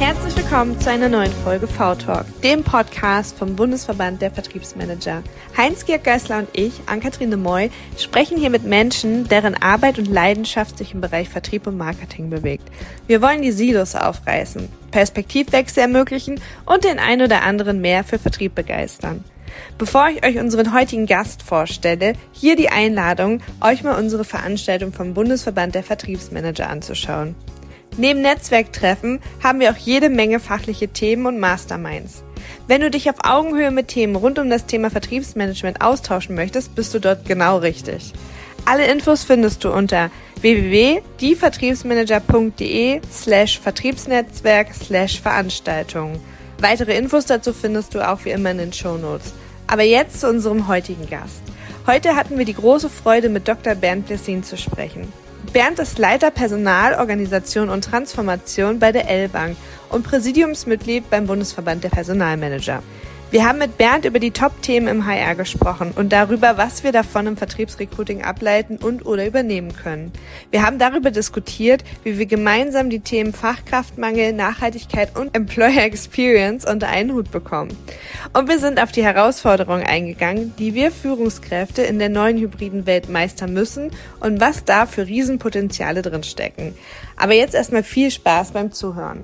Herzlich willkommen zu einer neuen Folge V-Talk, dem Podcast vom Bundesverband der Vertriebsmanager. Heinz-Georg Geisler und ich, Ann-Kathrin de Moy, sprechen hier mit Menschen, deren Arbeit und Leidenschaft sich im Bereich Vertrieb und Marketing bewegt. Wir wollen die Silos aufreißen, Perspektivwechsel ermöglichen und den ein oder anderen mehr für Vertrieb begeistern. Bevor ich euch unseren heutigen Gast vorstelle, hier die Einladung, euch mal unsere Veranstaltung vom Bundesverband der Vertriebsmanager anzuschauen. Neben Netzwerktreffen haben wir auch jede Menge fachliche Themen und Masterminds. Wenn du dich auf Augenhöhe mit Themen rund um das Thema Vertriebsmanagement austauschen möchtest, bist du dort genau richtig. Alle Infos findest du unter www.dievertriebsmanager.de slash Vertriebsnetzwerk slash Veranstaltungen. Weitere Infos dazu findest du auch wie immer in den Show Notes. Aber jetzt zu unserem heutigen Gast. Heute hatten wir die große Freude, mit Dr. Bernd Blessin zu sprechen. Bernd ist Leiter Personal, Organisation und Transformation bei der L-Bank und Präsidiumsmitglied beim Bundesverband der Personalmanager. Wir haben mit Bernd über die Top-Themen im HR gesprochen und darüber, was wir davon im Vertriebsrecruiting ableiten und oder übernehmen können. Wir haben darüber diskutiert, wie wir gemeinsam die Themen Fachkraftmangel, Nachhaltigkeit und Employer Experience unter einen Hut bekommen. Und wir sind auf die Herausforderungen eingegangen, die wir Führungskräfte in der neuen hybriden Welt meistern müssen und was da für Riesenpotenziale drinstecken. Aber jetzt erstmal viel Spaß beim Zuhören.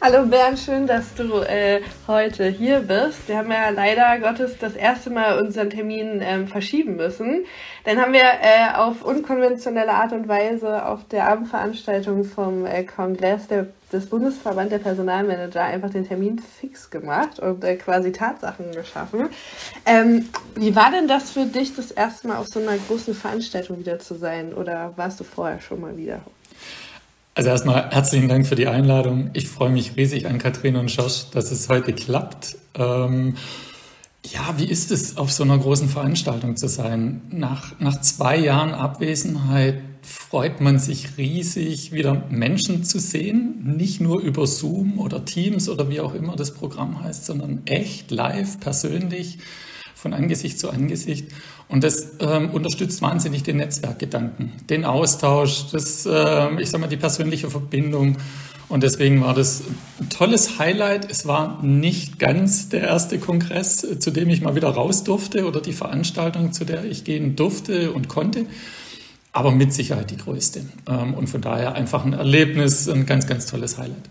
Hallo Bernd, schön, dass du äh, heute hier bist. Wir haben ja leider Gottes das erste Mal unseren Termin ähm, verschieben müssen. Dann haben wir äh, auf unkonventionelle Art und Weise auf der Abendveranstaltung vom äh, Kongress der, des Bundesverband der Personalmanager einfach den Termin fix gemacht und äh, quasi Tatsachen geschaffen. Ähm, wie war denn das für dich, das erste Mal auf so einer großen Veranstaltung wieder zu sein? Oder warst du vorher schon mal wieder? Also erstmal herzlichen Dank für die Einladung. Ich freue mich riesig an Katrin und Josh, dass es heute klappt. Ähm, ja, wie ist es, auf so einer großen Veranstaltung zu sein? Nach, nach zwei Jahren Abwesenheit freut man sich riesig, wieder Menschen zu sehen. Nicht nur über Zoom oder Teams oder wie auch immer das Programm heißt, sondern echt live, persönlich, von Angesicht zu Angesicht. Und das ähm, unterstützt wahnsinnig den Netzwerkgedanken, den Austausch, das, äh, ich sag mal, die persönliche Verbindung. Und deswegen war das ein tolles Highlight. Es war nicht ganz der erste Kongress, zu dem ich mal wieder raus durfte oder die Veranstaltung, zu der ich gehen durfte und konnte. Aber mit Sicherheit die größte. Ähm, und von daher einfach ein Erlebnis, ein ganz, ganz tolles Highlight.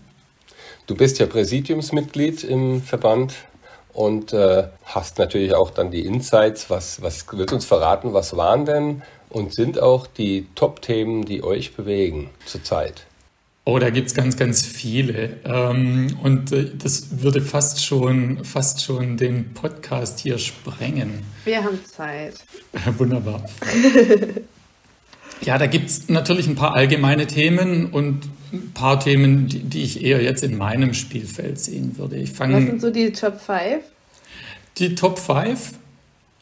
Du bist ja Präsidiumsmitglied im Verband und äh, hast natürlich auch dann die Insights. Was, was wird uns verraten? Was waren denn und sind auch die Top-Themen, die euch bewegen zurzeit? Oh, da gibt es ganz, ganz viele. Ähm, und äh, das würde fast schon, fast schon den Podcast hier sprengen. Wir haben Zeit. Wunderbar. ja, da gibt es natürlich ein paar allgemeine Themen und ein paar Themen, die, die, ich eher jetzt in meinem Spielfeld sehen würde. Ich fang, Was sind so die Top 5? Die Top 5?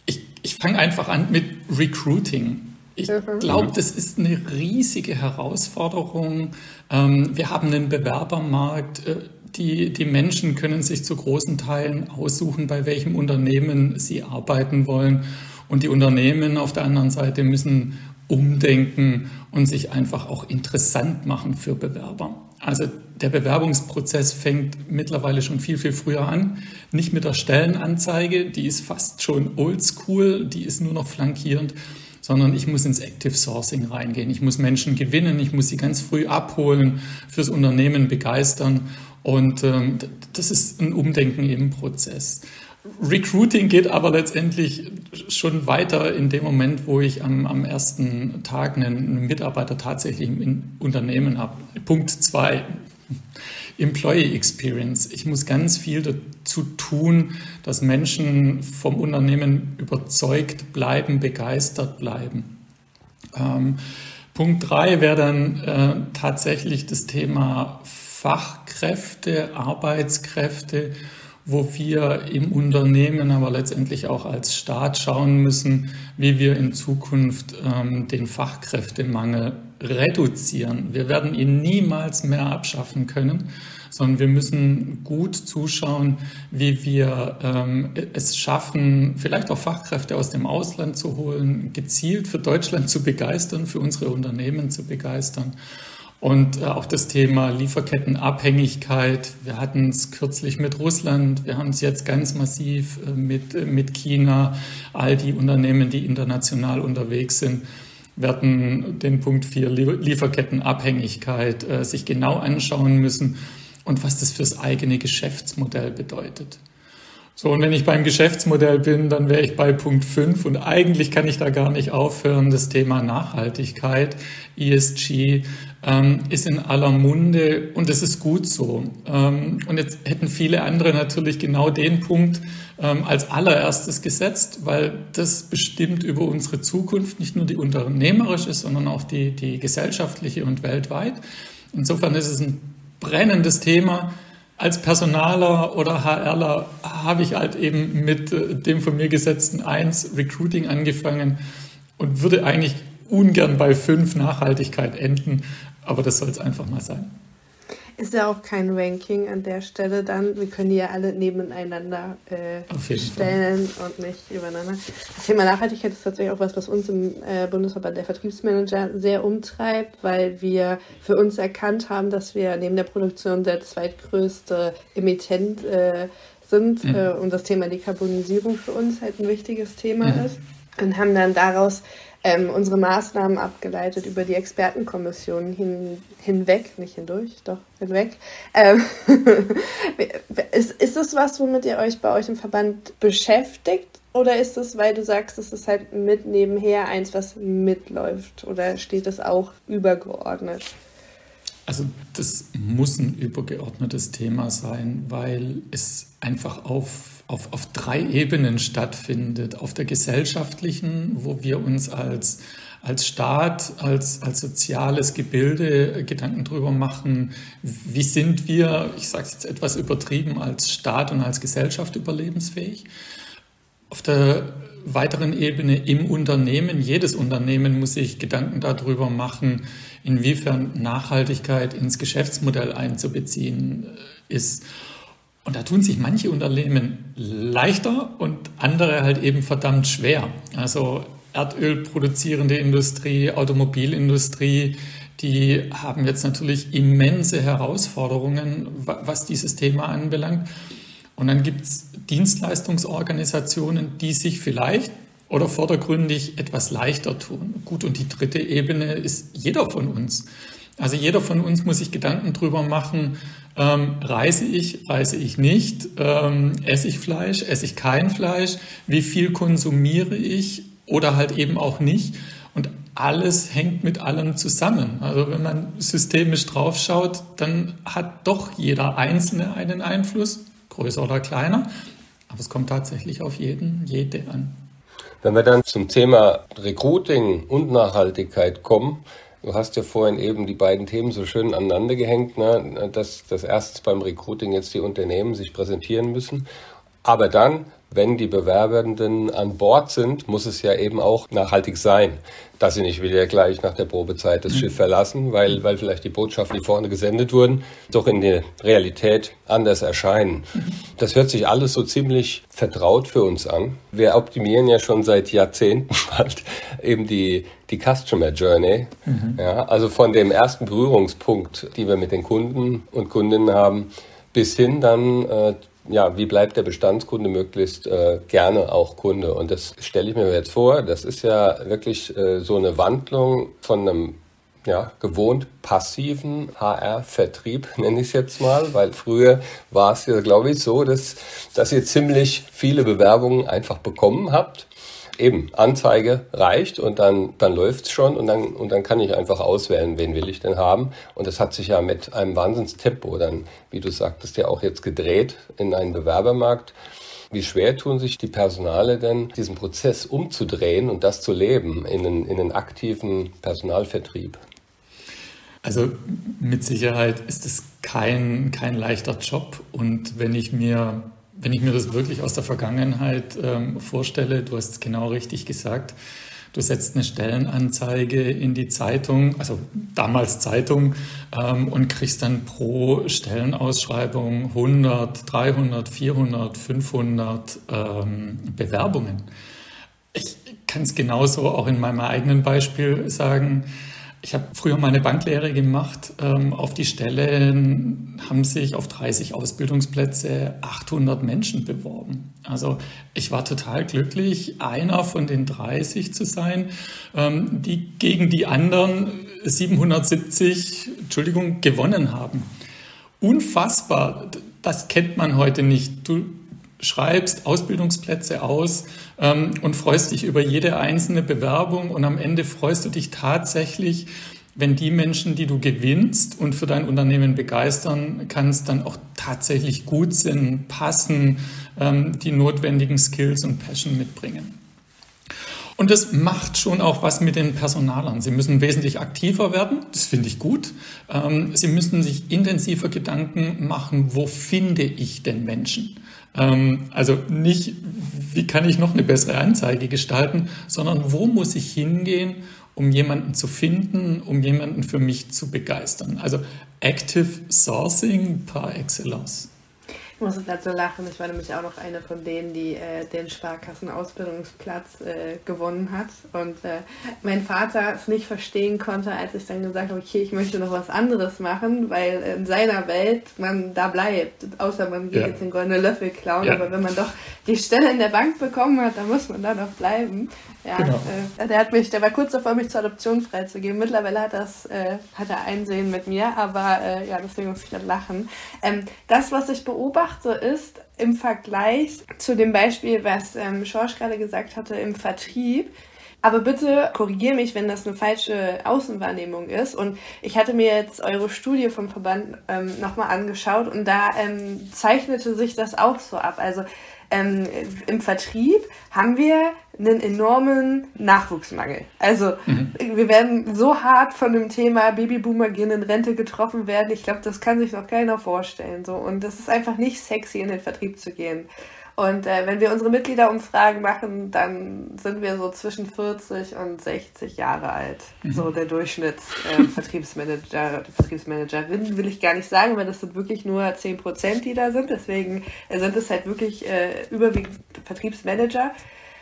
Ich, ich fange einfach an mit Recruiting. Ich mhm. glaube, das ist eine riesige Herausforderung. Ähm, wir haben einen Bewerbermarkt. Äh, die, die Menschen können sich zu großen Teilen aussuchen, bei welchem Unternehmen sie arbeiten wollen. Und die Unternehmen auf der anderen Seite müssen umdenken und sich einfach auch interessant machen für Bewerber. Also der Bewerbungsprozess fängt mittlerweile schon viel, viel früher an. Nicht mit der Stellenanzeige, die ist fast schon oldschool, die ist nur noch flankierend, sondern ich muss ins Active Sourcing reingehen. Ich muss Menschen gewinnen, ich muss sie ganz früh abholen, fürs Unternehmen begeistern und ähm, das ist ein Umdenken im Prozess. Recruiting geht aber letztendlich schon weiter in dem Moment, wo ich am, am ersten Tag einen Mitarbeiter tatsächlich im Unternehmen habe. Punkt zwei, Employee Experience. Ich muss ganz viel dazu tun, dass Menschen vom Unternehmen überzeugt bleiben, begeistert bleiben. Ähm, Punkt drei wäre dann äh, tatsächlich das Thema Fachkräfte, Arbeitskräfte wo wir im Unternehmen, aber letztendlich auch als Staat schauen müssen, wie wir in Zukunft ähm, den Fachkräftemangel reduzieren. Wir werden ihn niemals mehr abschaffen können, sondern wir müssen gut zuschauen, wie wir ähm, es schaffen, vielleicht auch Fachkräfte aus dem Ausland zu holen, gezielt für Deutschland zu begeistern, für unsere Unternehmen zu begeistern Und äh, auch das Thema Lieferkettenabhängigkeit. Wir hatten es kürzlich mit Russland. Wir haben es jetzt ganz massiv äh, mit, äh, mit China. All die Unternehmen, die international unterwegs sind, werden den Punkt 4 Lieferkettenabhängigkeit sich genau anschauen müssen und was das fürs eigene Geschäftsmodell bedeutet. So, und wenn ich beim Geschäftsmodell bin, dann wäre ich bei Punkt 5 und eigentlich kann ich da gar nicht aufhören. Das Thema Nachhaltigkeit, ESG, ähm, ist in aller Munde und es ist gut so. Ähm, und jetzt hätten viele andere natürlich genau den Punkt ähm, als allererstes gesetzt, weil das bestimmt über unsere Zukunft, nicht nur die unternehmerische, sondern auch die, die gesellschaftliche und weltweit. Insofern ist es ein brennendes Thema als Personaler oder HRler habe ich halt eben mit äh, dem von mir gesetzten 1 Recruiting angefangen und würde eigentlich ungern bei 5 Nachhaltigkeit enden, aber das soll es einfach mal sein. Ist ja auch kein Ranking an der Stelle dann. Wir können die ja alle nebeneinander äh, stellen Fall. und nicht übereinander. Das Thema Nachhaltigkeit ist tatsächlich auch was, was uns im äh, Bundesverband der Vertriebsmanager sehr umtreibt, weil wir für uns erkannt haben, dass wir neben der Produktion der zweitgrößte Emittent äh, sind mhm. Äh, und das Thema Dekarbonisierung für uns halt ein wichtiges Thema mhm. ist. Und haben dann daraus ähm, unsere Maßnahmen abgeleitet über die Expertenkommission hin, hinweg, nicht hindurch, doch hinweg. Ähm, ist, ist das was, womit ihr euch bei euch im Verband beschäftigt? Oder ist es, weil du sagst, es ist halt mit nebenher eins, was mitläuft? Oder steht es auch übergeordnet? Also das muss ein übergeordnetes Thema sein, weil es einfach auf, auf, auf drei Ebenen stattfindet. Auf der gesellschaftlichen, wo wir uns als, als Staat, als, als soziales Gebilde Gedanken darüber machen, wie sind wir, ich sage es jetzt etwas übertrieben, als Staat und als Gesellschaft überlebensfähig. Auf der weiteren Ebene im Unternehmen, jedes Unternehmen muss sich Gedanken darüber machen, inwiefern Nachhaltigkeit ins Geschäftsmodell einzubeziehen ist. Und da tun sich manche Unternehmen leichter und andere halt eben verdammt schwer. Also Erdöl produzierende Industrie, Automobilindustrie, die haben jetzt natürlich immense Herausforderungen, was dieses Thema anbelangt. Und dann gibt es Dienstleistungsorganisationen, die sich vielleicht oder vordergründig etwas leichter tun. Gut, und die dritte Ebene ist jeder von uns. Also jeder von uns muss sich Gedanken drüber machen, ähm, reise ich, reise ich nicht, ähm, esse ich Fleisch, esse ich kein Fleisch, wie viel konsumiere ich oder halt eben auch nicht. Und alles hängt mit allem zusammen. Also wenn man systemisch draufschaut, dann hat doch jeder Einzelne einen Einfluss, größer oder kleiner. Aber es kommt tatsächlich auf jeden, jede an. Wenn wir dann zum Thema Recruiting und Nachhaltigkeit kommen, du hast ja vorhin eben die beiden Themen so schön aneinander gehängt, ne? dass das erstens beim Recruiting jetzt die Unternehmen sich präsentieren müssen, aber dann wenn die Bewerbenden an Bord sind, muss es ja eben auch nachhaltig sein, dass sie nicht wieder gleich nach der Probezeit das mhm. Schiff verlassen, weil, weil vielleicht die Botschaften, die vorne gesendet wurden, doch in der Realität anders erscheinen. Mhm. Das hört sich alles so ziemlich vertraut für uns an. Wir optimieren ja schon seit Jahrzehnten bald eben die, die Customer Journey. Mhm. Ja, also von dem ersten Berührungspunkt, die wir mit den Kunden und Kundinnen haben, bis hin dann äh, ja, wie bleibt der Bestandskunde möglichst äh, gerne auch Kunde? Und das stelle ich mir jetzt vor, das ist ja wirklich äh, so eine Wandlung von einem ja, gewohnt passiven HR-Vertrieb, nenne ich es jetzt mal, weil früher war es ja, glaube ich, so, dass, dass ihr ziemlich viele Bewerbungen einfach bekommen habt eben, Anzeige reicht und dann, dann läuft's schon und dann, und dann kann ich einfach auswählen, wen will ich denn haben. Und das hat sich ja mit einem Wahnsinnstempo dann, wie du sagtest, ja auch jetzt gedreht in einen Bewerbermarkt. Wie schwer tun sich die Personale denn, diesen Prozess umzudrehen und das zu leben in einen, in einen aktiven Personalvertrieb? Also mit Sicherheit ist es kein, kein leichter Job. Und wenn ich mir wenn ich mir das wirklich aus der Vergangenheit ähm, vorstelle, du hast es genau richtig gesagt, du setzt eine Stellenanzeige in die Zeitung, also damals Zeitung, ähm, und kriegst dann pro Stellenausschreibung 100, 300, 400, 500 ähm, Bewerbungen. Ich kann es genauso auch in meinem eigenen Beispiel sagen. Ich habe früher meine Banklehre gemacht. Ähm, auf die Stelle haben sich auf 30 Ausbildungsplätze 800 Menschen beworben. Also ich war total glücklich, einer von den 30 zu sein, ähm, die gegen die anderen 770, Entschuldigung, gewonnen haben. Unfassbar. Das kennt man heute nicht. Du schreibst Ausbildungsplätze aus ähm, und freust dich über jede einzelne Bewerbung und am Ende freust du dich tatsächlich, wenn die Menschen, die du gewinnst und für dein Unternehmen begeistern kannst, dann auch tatsächlich gut sind, passen, ähm, die notwendigen Skills und Passion mitbringen. Und das macht schon auch was mit den Personalern. Sie müssen wesentlich aktiver werden, das finde ich gut. Ähm, sie müssen sich intensiver Gedanken machen, wo finde ich denn Menschen? Ähm, also nicht, wie kann ich noch eine bessere Anzeige gestalten, sondern wo muss ich hingehen, um jemanden zu finden, um jemanden für mich zu begeistern. Also Active Sourcing par excellence. Ich muss gerade so lachen. Ich war nämlich auch noch eine von denen, die äh, den Sparkassen-Ausbildungsplatz äh, gewonnen hat. Und äh, mein Vater es nicht verstehen konnte, als ich dann gesagt habe, okay, ich möchte noch was anderes machen, weil in seiner Welt man da bleibt. Außer man geht ja. jetzt den goldenen Löffel klauen. Ja. Aber wenn man doch die Stelle in der Bank bekommen hat, dann muss man da noch bleiben. Ja, genau. äh, der hat mich, der war kurz davor, mich zur Adoption freizugeben. Mittlerweile hat das, äh, hat er Einsehen mit mir, aber äh, ja, deswegen muss ich dann lachen. Ähm, das, was ich beobachte, ist im Vergleich zu dem Beispiel, was ähm, Schorsch gerade gesagt hatte, im Vertrieb, aber bitte korrigiere mich, wenn das eine falsche Außenwahrnehmung ist. Und ich hatte mir jetzt eure Studie vom Verband ähm, nochmal angeschaut und da ähm, zeichnete sich das auch so ab. Also ähm, im Vertrieb haben wir einen enormen Nachwuchsmangel. Also mhm. wir werden so hart von dem Thema Babyboomer gehen in Rente getroffen werden. Ich glaube, das kann sich noch keiner vorstellen. So und das ist einfach nicht sexy, in den Vertrieb zu gehen. Und äh, wenn wir unsere Mitgliederumfragen machen, dann sind wir so zwischen 40 und 60 Jahre alt. Mhm. So der Durchschnittsvertriebsmanager, äh, Vertriebsmanagerin will ich gar nicht sagen, weil das sind wirklich nur 10 Prozent, die da sind. Deswegen sind es halt wirklich äh, überwiegend Vertriebsmanager.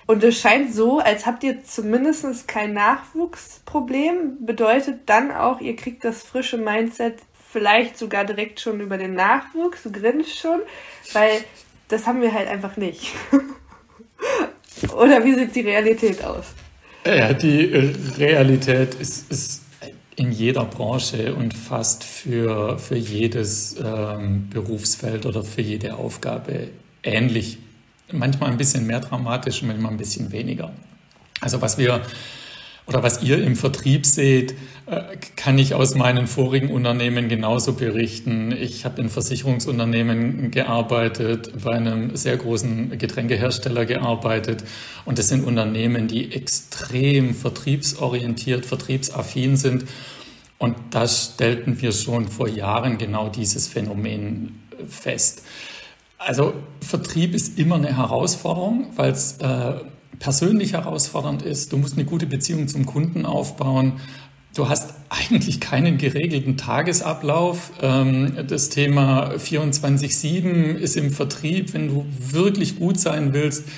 Und es scheint so, als habt ihr zumindest kein Nachwuchsproblem. Bedeutet dann auch, ihr kriegt das frische Mindset vielleicht sogar direkt schon über den Nachwuchs. Grinst schon, weil das haben wir halt einfach nicht. Oder wie sieht die Realität aus? Ja, die Realität ist, ist in jeder Branche und fast für, für jedes ähm, Berufsfeld oder für jede Aufgabe ähnlich. Manchmal ein bisschen mehr dramatisch, manchmal ein bisschen weniger. Also was wir oder was ihr im Vertrieb seht, äh, kann ich aus meinen vorigen Unternehmen genauso berichten. Ich habe in Versicherungsunternehmen gearbeitet, bei einem sehr großen Getränkehersteller gearbeitet und das sind Unternehmen, die extrem vertriebsorientiert, vertriebsaffin sind. Und da stellten wir schon vor Jahren genau dieses Phänomen fest. Also Vertrieb ist immer eine Herausforderung, weil es äh, persönlich herausfordernd ist. Du musst eine gute Beziehung zum Kunden aufbauen. Du hast eigentlich keinen geregelten Tagesablauf. Ähm, das Thema 24-7 ist im Vertrieb, wenn du wirklich gut sein willst,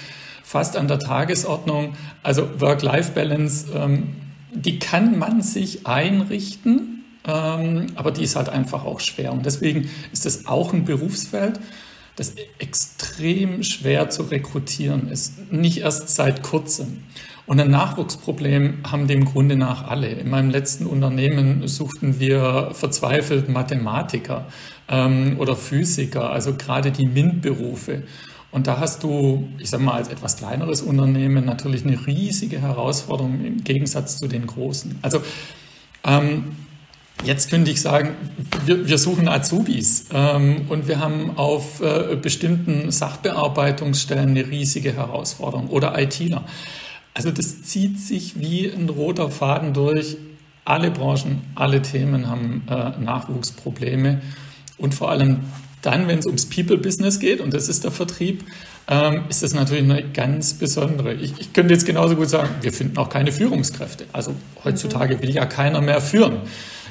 fast an der Tagesordnung. Also Work-Life-Balance, ähm, die kann man sich einrichten, ähm, aber die ist halt einfach auch schwer. Und deswegen ist das auch ein Berufsfeld, das extrem schwer zu rekrutieren ist, nicht erst seit kurzem. Und ein Nachwuchsproblem haben dem Grunde nach alle. In meinem letzten Unternehmen suchten wir verzweifelt Mathematiker ähm, oder Physiker, also gerade die MINT-Berufe. Und da hast du, ich sage mal, als etwas kleineres Unternehmen natürlich eine riesige Herausforderung im Gegensatz zu den großen. Also ähm, Jetzt könnte ich sagen, wir, wir suchen Azubis ähm, und wir haben auf äh, bestimmten Sachbearbeitungsstellen eine riesige Herausforderung oder ITler. Also das zieht sich wie ein roter Faden durch. Alle Branchen, alle Themen haben äh, Nachwuchsprobleme und vor allem dann, wenn es ums People-Business geht, und das ist der Vertrieb, ähm, ist das natürlich eine ganz besondere. Ich, ich, könnte jetzt genauso gut sagen, wir finden auch keine Führungskräfte. Also heutzutage will ja keiner mehr führen.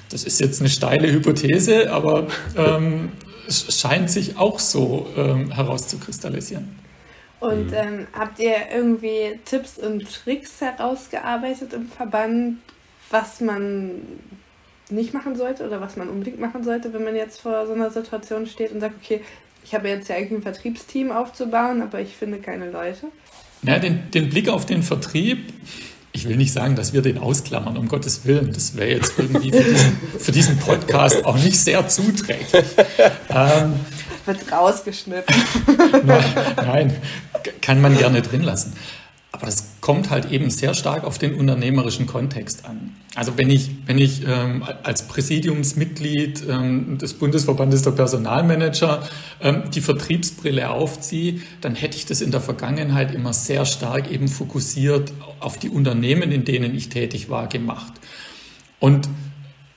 Das ist jetzt eine steile Hypothese, aber ähm, es scheint sich auch so ähm, herauszukristallisieren. Und mhm. ähm, habt ihr irgendwie Tipps und Tricks herausgearbeitet im Verband was man nicht machen sollte oder was man unbedingt machen sollte, wenn man jetzt vor so einer Situation steht und sagt, okay, ich habe jetzt ja eigentlich ein Vertriebsteam aufzubauen, aber ich finde keine Leute? Ja, den, den Blick auf den Vertrieb, ich will nicht sagen, dass wir den ausklammern, um Gottes Willen. Das wäre jetzt irgendwie für diesen, für diesen, Podcast auch nicht sehr zuträglich. Ähm, Wird rausgeschnitten. Nein, kann man gerne drin lassen. Aber das kommt halt eben sehr stark auf den unternehmerischen Kontext an. Also wenn ich, wenn ich ähm, als Präsidiumsmitglied ähm, des Bundesverbandes der Personalmanager ähm, die Vertriebsbrille aufziehe, dann hätte ich das in der Vergangenheit immer sehr stark eben fokussiert auf die Unternehmen, in denen ich tätig war, gemacht. Und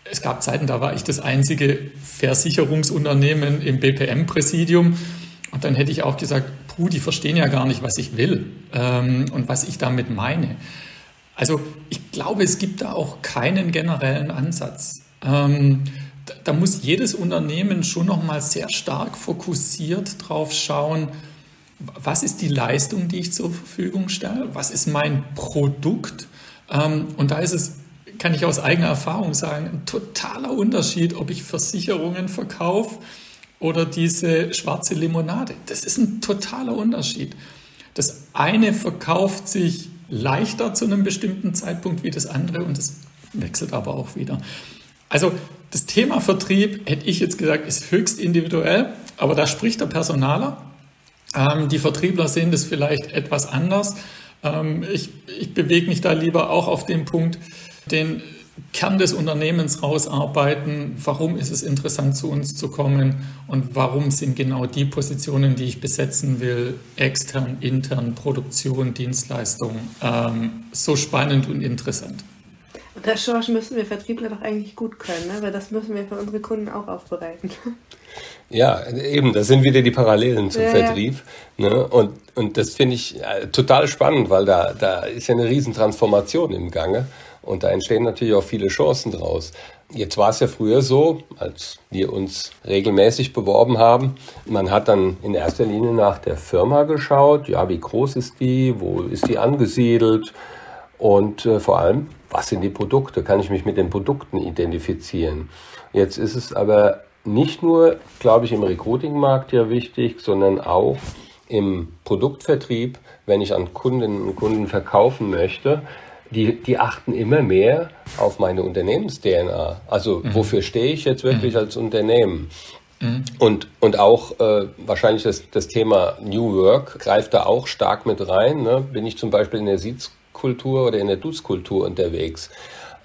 es gab Zeiten, da war ich das einzige Versicherungsunternehmen im BPM-Präsidium. Und dann hätte ich auch gesagt, puh, die verstehen ja gar nicht, was ich will ähm, und was ich damit meine. Also ich glaube, es gibt da auch keinen generellen Ansatz. Ähm, da, da, muss jedes Unternehmen schon nochmal sehr stark fokussiert drauf schauen, was ist die Leistung, die ich zur Verfügung stelle, was ist mein Produkt. Ähm, und da ist es, kann ich aus eigener Erfahrung sagen, ein totaler Unterschied, ob ich Versicherungen verkaufe oder diese schwarze Limonade. Das ist ein totaler Unterschied. Das eine verkauft sich leichter zu einem bestimmten Zeitpunkt wie das andere und das wechselt aber auch wieder. Also das Thema Vertrieb, hätte ich jetzt gesagt, ist höchst individuell, aber da spricht der Personaler. Ähm, die Vertriebler sehen das vielleicht etwas anders. Ähm, ich, ich bewege mich da lieber auch auf den Punkt, den Kern des Unternehmens rausarbeiten, warum ist es interessant zu uns zu kommen und warum sind genau die Positionen, die ich besetzen will, extern, intern, Produktion, Dienstleistung, ähm, so spannend und interessant. Und das Schorsch müssen wir Vertriebler doch eigentlich gut können, ne? weil das müssen wir für unsere Kunden auch aufbereiten. Ja, eben, da sind wieder die Parallelen zum ja, Vertrieb. Ja. Ne? Und, und das finde ich äh, total spannend, weil da, da ist ja eine Riesentransformation im Gange. Und da entstehen natürlich auch viele Chancen draus. Jetzt war es ja früher so, als wir uns regelmäßig beworben haben, man hat dann in erster Linie nach der Firma geschaut, ja, wie groß ist die, wo ist die angesiedelt und äh, vor allem, was sind die Produkte, kann ich mich mit den Produkten identifizieren. Jetzt ist es aber nicht nur, glaube ich, im Recruiting-Markt ja wichtig, sondern auch im Produktvertrieb, wenn ich an Kundinnen und Kunden verkaufen möchte, die, die achten immer mehr auf meine Unternehmens-DNA. Also mhm. wofür stehe ich jetzt wirklich mhm. als Unternehmen? Mhm. Und, und auch äh, wahrscheinlich das, das Thema New Work greift da auch stark mit rein. Ne? Bin ich zum Beispiel in der Sitzkultur oder in der Dutzkultur unterwegs?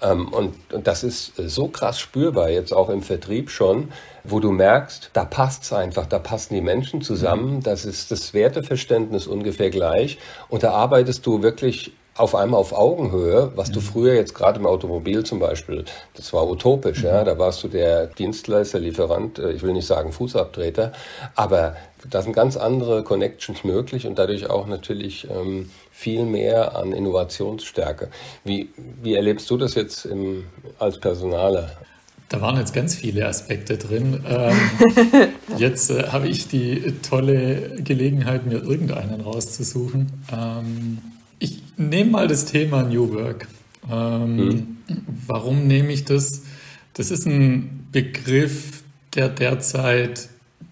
Ähm, und, und das ist so krass spürbar, jetzt auch im Vertrieb schon, wo du merkst, da passt's einfach, da passen die Menschen zusammen, mhm. das ist das Werteverständnis ungefähr gleich und da arbeitest du wirklich auf einmal auf Augenhöhe, was du mhm. früher jetzt gerade im Automobil zum Beispiel, das war utopisch, ja, mhm. da warst du der Dienstleister, Lieferant, äh, ich will nicht sagen Fußabtreter, aber da sind ganz andere Connections möglich und dadurch auch natürlich ähm, viel mehr an Innovationsstärke. Wie, wie erlebst du das jetzt im, als Personaler? Da waren jetzt ganz viele Aspekte drin. Ähm, jetzt äh, habe ich die tolle Gelegenheit, mir irgendeinen rauszusuchen. Ähm, ich nehme mal das Thema New Work. Ähm, mhm. Warum nehme ich das? Das ist ein Begriff, der derzeit,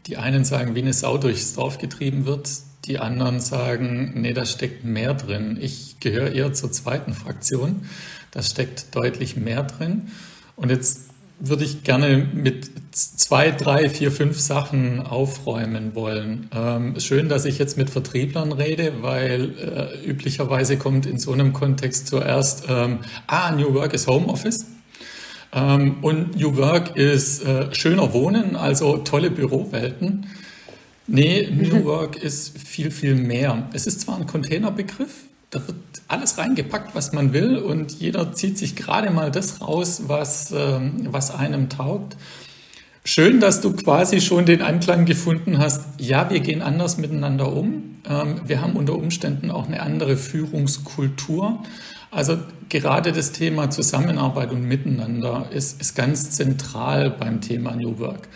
die einen sagen, wie eine Sau durchs Dorf getrieben wird, die anderen sagen, nee, da steckt mehr drin. Ich gehöre eher zur zweiten Fraktion. Da steckt deutlich mehr drin. Und jetzt würde ich gerne mit zwei, drei, vier, fünf Sachen aufräumen wollen. Ähm, schön, dass ich jetzt mit Vertrieblern rede, weil äh, üblicherweise kommt in so einem Kontext zuerst, ähm, ah, New Work ist Homeoffice. Ähm, und New Work ist äh, schöner Wohnen, also tolle Bürowelten. Nee, New Work ist viel, viel mehr. Es ist zwar ein Containerbegriff, da wird alles reingepackt, was man will und jeder zieht sich gerade mal das raus, was, ähm, was einem taugt. Schön, dass du quasi schon den Anklang gefunden hast. Ja, wir gehen anders miteinander um. Ähm, wir haben unter Umständen auch eine andere Führungskultur. Also gerade das Thema Zusammenarbeit und Miteinander ist, ist ganz zentral beim Thema New Work.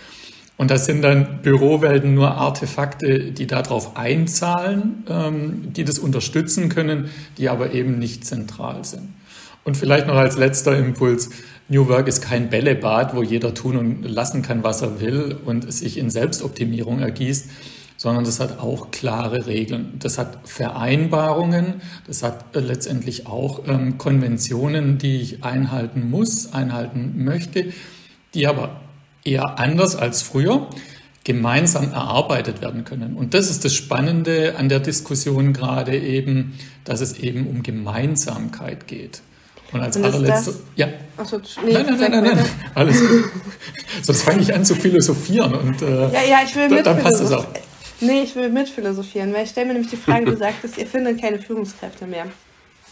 Und das sind dann Bürowelten nur Artefakte, die darauf einzahlen, ähm, die das unterstützen können, die aber eben nicht zentral sind. Und vielleicht noch als letzter Impuls. New Work ist kein Bällebad, wo jeder tun und lassen kann, was er will und sich in Selbstoptimierung ergießt, sondern das hat auch klare Regeln. Das hat Vereinbarungen, das hat letztendlich auch ähm, Konventionen, die ich einhalten muss, einhalten möchte, die aber eher anders als früher gemeinsam erarbeitet werden können. Und das ist das Spannende an der Diskussion gerade eben, dass es eben um Gemeinsamkeit geht. Und als allerletztes. Ja. Achso, nee, nein, nein, nein, nein, nein. Alles gut. Sonst fange ich an zu philosophieren und äh, ja, ja, ich will da, dann passt es auch. Nee, ich will mitphilosophieren, weil ich stelle mir nämlich die Frage, du sagtest, ihr findet keine Führungskräfte mehr.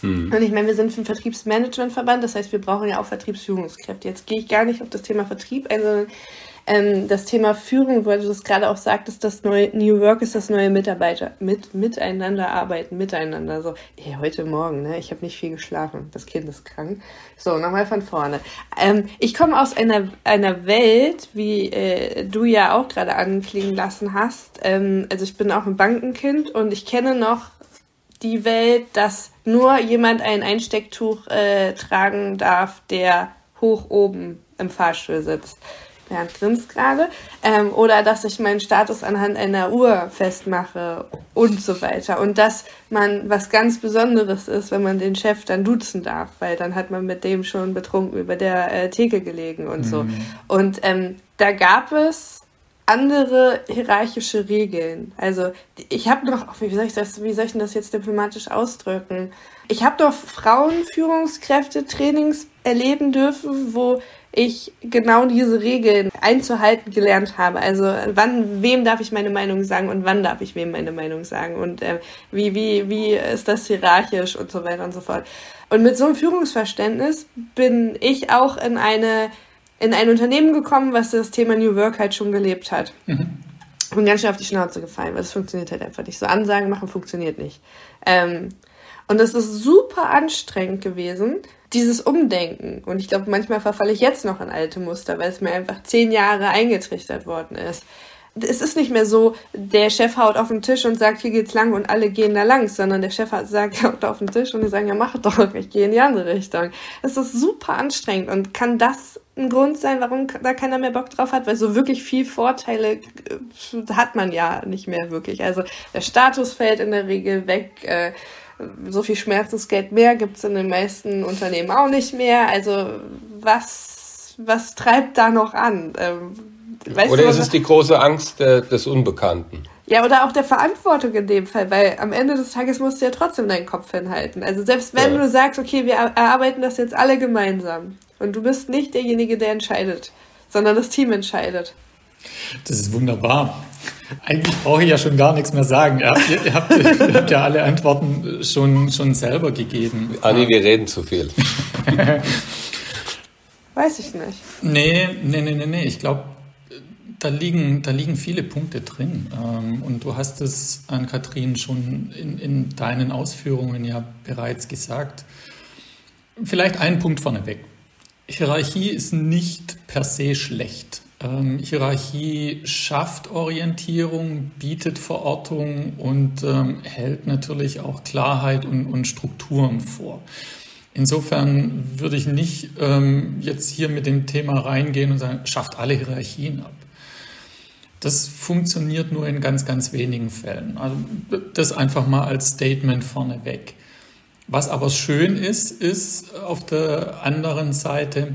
Hm. Und ich meine, wir sind ein Vertriebsmanagementverband, das heißt, wir brauchen ja auch Vertriebsführungskräfte. Jetzt gehe ich gar nicht auf das Thema Vertrieb ein, sondern ähm, das Thema Führung, weil du das gerade auch sagtest, das neue New Work ist das neue Mitarbeiter mit miteinander arbeiten, miteinander. So, hey, heute Morgen, ne? Ich habe nicht viel geschlafen. Das Kind ist krank. So, nochmal von vorne. Ähm, ich komme aus einer einer Welt, wie äh, du ja auch gerade anklingen lassen hast. Ähm, also ich bin auch ein Bankenkind und ich kenne noch die Welt, dass nur jemand ein Einstecktuch äh, tragen darf, der hoch oben im Fahrstuhl sitzt. Bernd grinst gerade, ähm, oder dass ich meinen Status anhand einer Uhr festmache und so weiter. Und dass man was ganz Besonderes ist, wenn man den Chef dann duzen darf, weil dann hat man mit dem schon betrunken über der äh, Theke gelegen und mhm. so. Und ähm, da gab es andere hierarchische Regeln. Also ich habe noch, wie soll ich das, wie soll ich das jetzt diplomatisch ausdrücken? Ich habe doch Frauenführungskräfte-Trainings erleben dürfen, wo ich genau diese Regeln einzuhalten gelernt habe. Also wann, wem darf ich meine Meinung sagen und wann darf ich wem meine Meinung sagen und äh, wie, wie, wie ist das hierarchisch und so weiter und so fort. Und mit so einem Führungsverständnis bin ich auch in eine, in ein Unternehmen gekommen, was das Thema New Work halt schon gelebt hat. Mhm. Und ganz schön auf die Schnauze gefallen, weil das funktioniert halt einfach nicht. So Ansagen machen funktioniert nicht. Ähm, und das ist super anstrengend gewesen, dieses Umdenken. Und ich glaube, manchmal verfalle ich jetzt noch in alte Muster, weil es mir einfach zehn Jahre eingetrichtert worden ist. Es ist nicht mehr so, der Chef haut auf den Tisch und sagt, hier geht's lang und alle gehen da lang, sondern der Chef sagt, haut auf den Tisch und die sagen, ja, mach doch, ich gehe in die andere Richtung. Es ist super anstrengend und kann das ein Grund sein, warum da keiner mehr Bock drauf hat, weil so wirklich viel Vorteile äh, hat man ja nicht mehr wirklich. Also der Status fällt in der Regel weg, äh, so viel Schmerzensgeld mehr gibt es in den meisten Unternehmen auch nicht mehr. Also was, was treibt da noch an? Ähm, oder du, ist es die große Angst des Unbekannten? Ja, oder auch der Verantwortung in dem Fall, weil am Ende des Tages musst du ja trotzdem deinen Kopf hinhalten. Also selbst wenn ja. du sagst, okay, wir erarbeiten das jetzt alle gemeinsam und du bist nicht derjenige, der entscheidet, sondern das Team entscheidet. Das ist wunderbar. Eigentlich brauche ich ja schon gar nichts mehr sagen. Ihr, ihr, habt, ihr, habt, ja alle Antworten schon, schon selber gegeben. Anni, wir reden zu viel. Weiß ich nicht. Nee, nee, nee, nee, nee. Ich glaube, da liegen, da liegen viele Punkte drin. Ähm, und du hast es an Kathrin schon in, in deinen Ausführungen ja bereits gesagt. Vielleicht einen Punkt vorneweg. Hierarchie ist nicht per se schlecht. Ähm, Hierarchie schafft Orientierung, bietet Verortung und ähm, hält natürlich auch Klarheit und, und, Strukturen vor. Insofern würde ich nicht ähm, jetzt hier mit dem Thema reingehen und sagen, schafft alle Hierarchien ab. Das funktioniert nur in ganz, ganz wenigen Fällen. Also das einfach mal als Statement vorneweg. Was aber schön ist, ist auf der anderen Seite,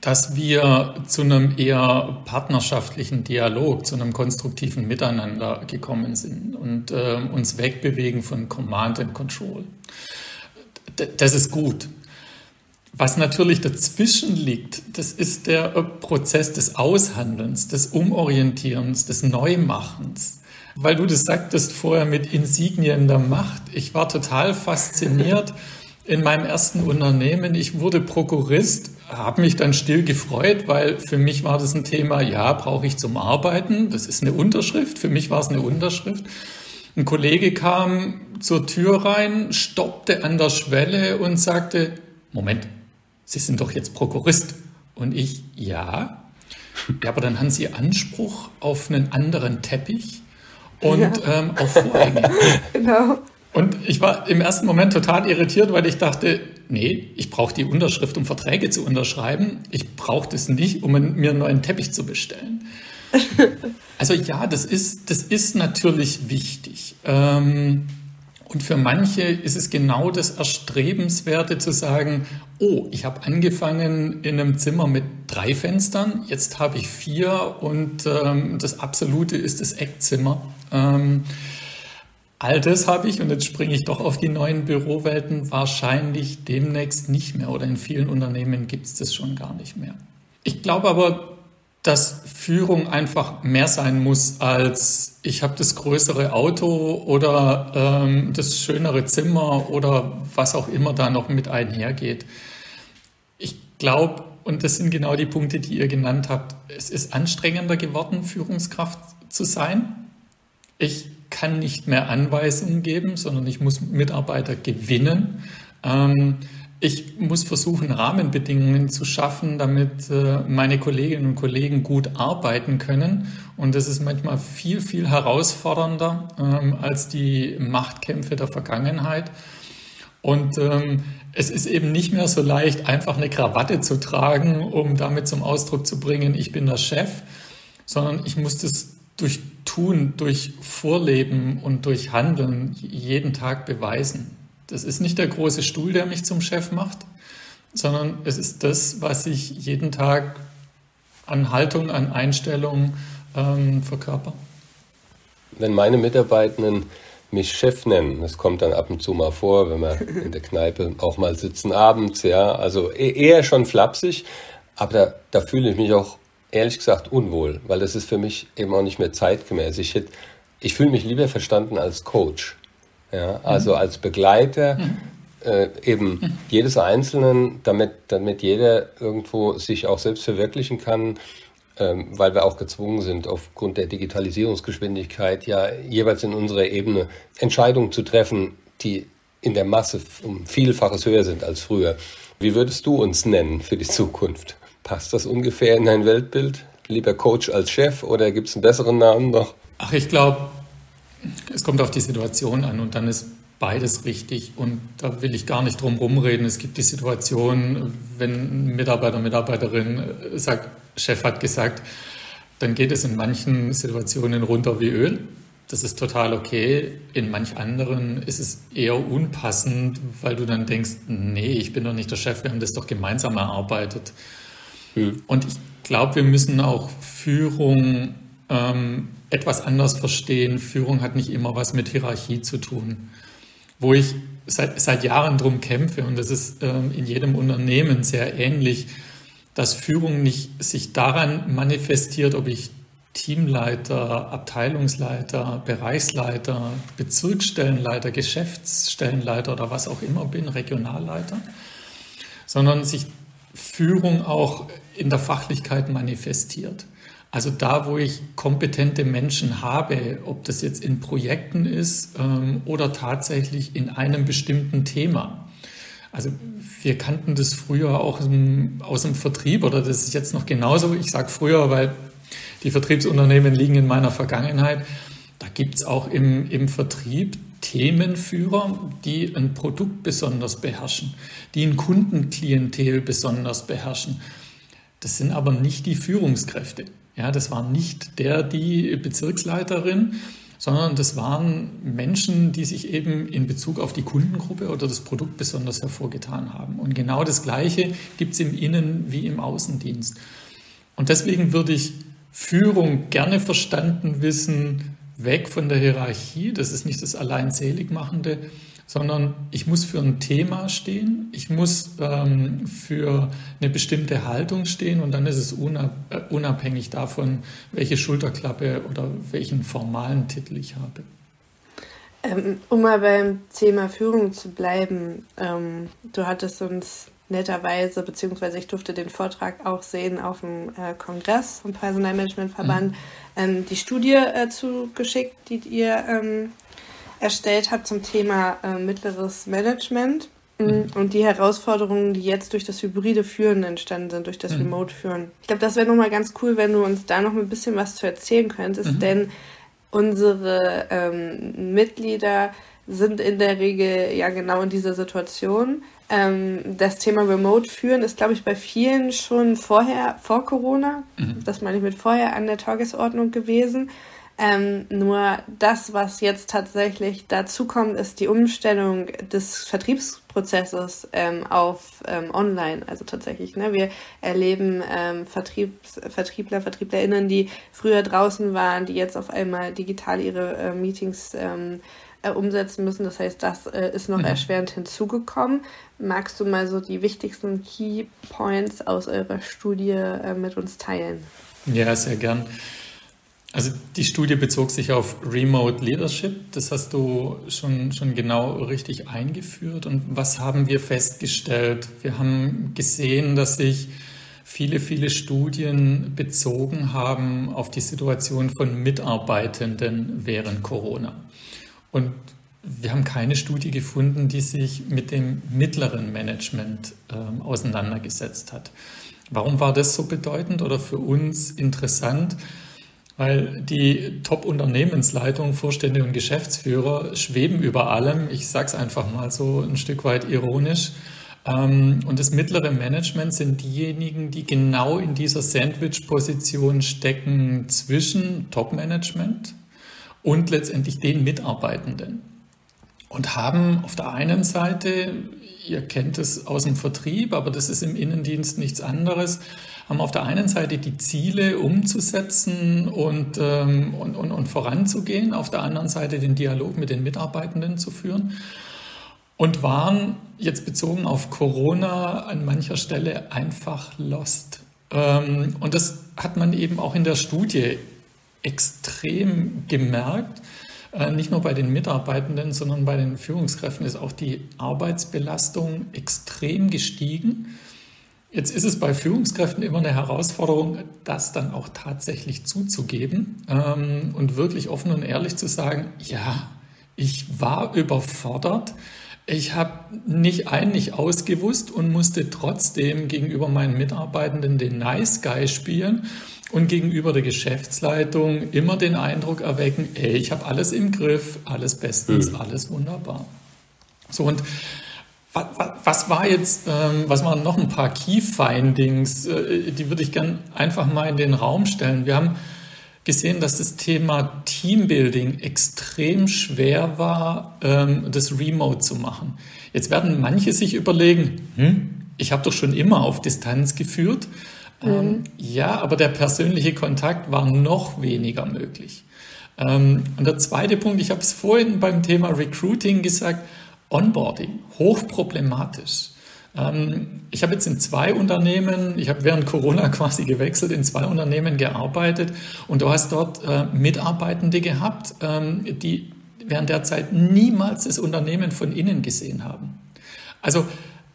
dass wir zu einem eher partnerschaftlichen Dialog, zu einem konstruktiven Miteinander gekommen sind und äh, uns wegbewegen von Command and Control. D das ist gut. Was natürlich dazwischen liegt, das ist der Prozess des Aushandelns, des Umorientierens, des Neumachens. Weil du das sagtest vorher mit Insignien der Macht. Ich war total fasziniert in meinem ersten Unternehmen. Ich wurde Prokurist habe mich dann still gefreut, weil für mich war das ein Thema, ja, brauche ich zum Arbeiten. Das ist eine Unterschrift. Für mich war es eine Unterschrift. Ein Kollege kam zur Tür rein, stoppte an der Schwelle und sagte, Moment, Sie sind doch jetzt Prokurist. Und ich, ja. Ja, aber dann haben Sie Anspruch auf einen anderen Teppich und ja. ähm, auf Vorhänge. genau. Und ich war im ersten Moment total irritiert, weil ich dachte, nee, ich brauche die Unterschrift, um Verträge zu unterschreiben. Ich brauche das nicht, um mir einen neuen Teppich zu bestellen. also ja, das ist, das ist natürlich wichtig. Ähm, und für manche ist es genau das Erstrebenswerte zu sagen, oh, ich habe angefangen in einem Zimmer mit drei Fenstern, jetzt habe ich vier und ähm, das Absolute ist das Eckzimmer. Ähm, all das habe ich und jetzt springe ich doch auf die neuen Bürowelten wahrscheinlich demnächst nicht mehr oder in vielen Unternehmen gibt es das schon gar nicht mehr. Ich glaube aber, dass Führung einfach mehr sein muss als ich habe das größere Auto oder ähm, das schönere Zimmer oder was auch immer da noch mit einhergeht. Ich glaube, und das sind genau die Punkte, die ihr genannt habt, es ist anstrengender geworden, Führungskraft zu sein. Ich kann nicht mehr Anweisungen geben, sondern ich muss Mitarbeiter gewinnen. Ähm, ich muss versuchen, Rahmenbedingungen zu schaffen, damit äh, meine Kolleginnen und Kollegen gut arbeiten können. Und das ist manchmal viel, viel herausfordernder ähm, als die Machtkämpfe der Vergangenheit. Und ähm, es ist eben nicht mehr so leicht, einfach eine Krawatte zu tragen, um damit zum Ausdruck zu bringen, ich bin der Chef, sondern ich muss das durch Tun, durch Vorleben und durch Handeln jeden Tag beweisen. Das ist nicht der große Stuhl, der mich zum Chef macht, sondern es ist das, was ich jeden Tag an Haltung, an Einstellung ähm, verkörper. Wenn meine Mitarbeitenden mich Chef nennen, das kommt dann ab und zu mal vor, wenn wir in der Kneipe auch mal sitzen abends, ja, also e-, eher schon flapsig, aber da, da fühle ich mich auch ehrlich gesagt unwohl, weil das ist für mich eben auch nicht mehr zeitgemäß. Ich, ich fühle mich lieber verstanden als Coach. Ja, also mhm. als Begleiter mhm. äh, eben mhm. jedes Einzelnen, damit, damit jeder irgendwo sich auch selbst verwirklichen kann, ähm, weil wir auch gezwungen sind, aufgrund der Digitalisierungsgeschwindigkeit ja jeweils in unserer Ebene Entscheidungen zu treffen, die in der Masse um Vielfaches höher sind als früher. Wie würdest du uns nennen für die Zukunft? Passt das ungefähr in dein Weltbild? Lieber Coach als Chef oder gibt es einen besseren Namen noch? Ach, ich glaube, es kommt auf die Situation an und dann ist beides richtig und da will ich gar nicht drum rumreden. Es gibt die Situation, wenn ein Mitarbeiter, Mitarbeiterin sagt, Chef hat gesagt, dann geht es in manchen Situationen runter wie Öl. Das ist total okay. In manch anderen ist es eher unpassend, weil du dann denkst, nee, ich bin doch nicht der Chef, wir haben das doch gemeinsam erarbeitet. Mhm. Und ich glaube, wir müssen auch Führung ähm, etwas anders verstehen. Führung hat nicht immer was mit Hierarchie zu tun. Wo ich seit, seit Jahren drum kämpfe, und das ist ähm, in jedem Unternehmen sehr ähnlich, dass Führung nicht sich daran manifestiert, ob ich Teamleiter, Abteilungsleiter, Bereichsleiter, Bezirksstellenleiter, Geschäftsstellenleiter oder was auch immer bin, Regionalleiter, sondern sich Führung auch in der Fachlichkeit manifestiert. Also da, wo ich kompetente Menschen habe, ob das jetzt in Projekten ist ähm, oder tatsächlich in einem bestimmten Thema. Also wir kannten das früher auch im, aus dem Vertrieb oder das ist jetzt noch genauso. Ich sage früher, weil die Vertriebsunternehmen liegen in meiner Vergangenheit. Da gibt es auch im, im Vertrieb Themenführer, die ein Produkt besonders beherrschen, die ein Kundenklientel besonders beherrschen. Das sind aber nicht die Führungskräfte. Ja, das war nicht der, die Bezirksleiterin, sondern das waren Menschen, die sich eben in Bezug auf die Kundengruppe oder das Produkt besonders hervorgetan haben. Und genau das Gleiche gibt es im Innen- wie im Außendienst. Und deswegen würde ich Führung gerne verstanden wissen, weg von der Hierarchie, das ist nicht das Alleinseligmachende, sondern ich muss für ein Thema stehen, ich muss ähm, für eine bestimmte Haltung stehen und dann ist es äh, unabhängig davon, welche Schulterklappe oder welchen formalen Titel ich habe. Ähm, um mal beim Thema Führung zu bleiben, ähm, du hattest uns netterweise, beziehungsweise ich durfte den Vortrag auch sehen auf dem äh, Kongress vom Personalmanagementverband, mhm. ähm, die Studie äh, zugeschickt, die ihr ähm, erstellt habe zum Thema äh, mittleres Management mhm. und die Herausforderungen, die jetzt durch das hybride Führen entstanden sind, durch das mhm. Remote Führen. Ich glaube, das wäre nochmal ganz cool, wenn du uns da noch ein bisschen was zu erzählen könntest, mhm. denn unsere ähm, Mitglieder sind in der Regel ja genau in dieser Situation. Ähm, das Thema Remote führen ist, glaube ich, bei vielen schon vorher, vor Corona, mhm. das meine ich mit vorher, an der Tagesordnung gewesen. Ähm, nur das, was jetzt tatsächlich dazu kommt, ist die Umstellung des Vertriebsprozesses ähm, auf ähm, Online. Also tatsächlich, ne, wir erleben ähm, Vertriebs, Vertriebler, VertrieblerInnen, die früher draußen waren, die jetzt auf einmal digital ihre äh, Meetings ähm, äh, umsetzen müssen. Das heißt, das äh, ist noch mhm. erschwerend hinzugekommen. Magst du mal so die wichtigsten Key Points aus eurer Studie äh, mit uns teilen? Ja, sehr gern. Also die Studie bezog sich auf Remote Leadership. Das hast du schon, schon genau richtig eingeführt. Und was haben wir festgestellt? Wir haben gesehen, dass sich viele, viele Studien bezogen haben auf die Situation von Mitarbeitenden während Corona. Und wir haben keine Studie gefunden, die sich mit dem mittleren Management äh, auseinandergesetzt hat. Warum war das so bedeutend oder für uns interessant? Weil die Top-Unternehmensleitung, Vorstände und Geschäftsführer schweben über allem. Ich sage es einfach mal so ein Stück weit ironisch. Ähm, und das mittlere Management sind diejenigen, die genau in dieser Sandwich-Position stecken zwischen Top-Management und letztendlich den Mitarbeitenden. Und haben auf der einen Seite, ihr kennt es aus dem Vertrieb, aber das ist im Innendienst nichts anderes, haben auf der einen Seite die Ziele umzusetzen und, ähm, und, und, und voranzugehen, auf der anderen Seite den Dialog mit den Mitarbeitenden zu führen und waren jetzt bezogen auf Corona an mancher Stelle einfach lost. Ähm, und das hat man eben auch in der Studie extrem gemerkt. Äh, nicht nur bei den Mitarbeitenden, sondern bei den Führungskräften ist auch die Arbeitsbelastung extrem gestiegen. Jetzt ist es bei Führungskräften immer eine Herausforderung, das dann auch tatsächlich zuzugeben ähm, und wirklich offen und ehrlich zu sagen, ja, ich war überfordert, ich habe nicht ein, nicht ausgewusst und musste trotzdem gegenüber meinen Mitarbeitenden den Nice Guy spielen und gegenüber der Geschäftsleitung immer den Eindruck erwecken, ey, ich habe alles im Griff, alles bestens, mhm. alles wunderbar. So und was war jetzt, ähm, was waren noch ein paar Key Findings, äh, die würde ich gern einfach mal in den Raum stellen. Wir haben gesehen, dass das Thema Teambuilding extrem schwer war, ähm, das Remote zu machen. Jetzt werden manche sich überlegen, hm, ich habe doch schon immer auf Distanz geführt. Ähm, mhm. ja, aber der persönliche Kontakt war noch weniger möglich. und der zweite Punkt, ich habe es vorhin beim Thema Recruiting gesagt, Onboarding, hochproblematisch. Ähm, ich habe jetzt in zwei Unternehmen, ich habe während Corona quasi gewechselt, in zwei Unternehmen gearbeitet und du hast dort äh, Mitarbeitende gehabt, ähm, die während der Zeit niemals das Unternehmen von innen gesehen haben. Also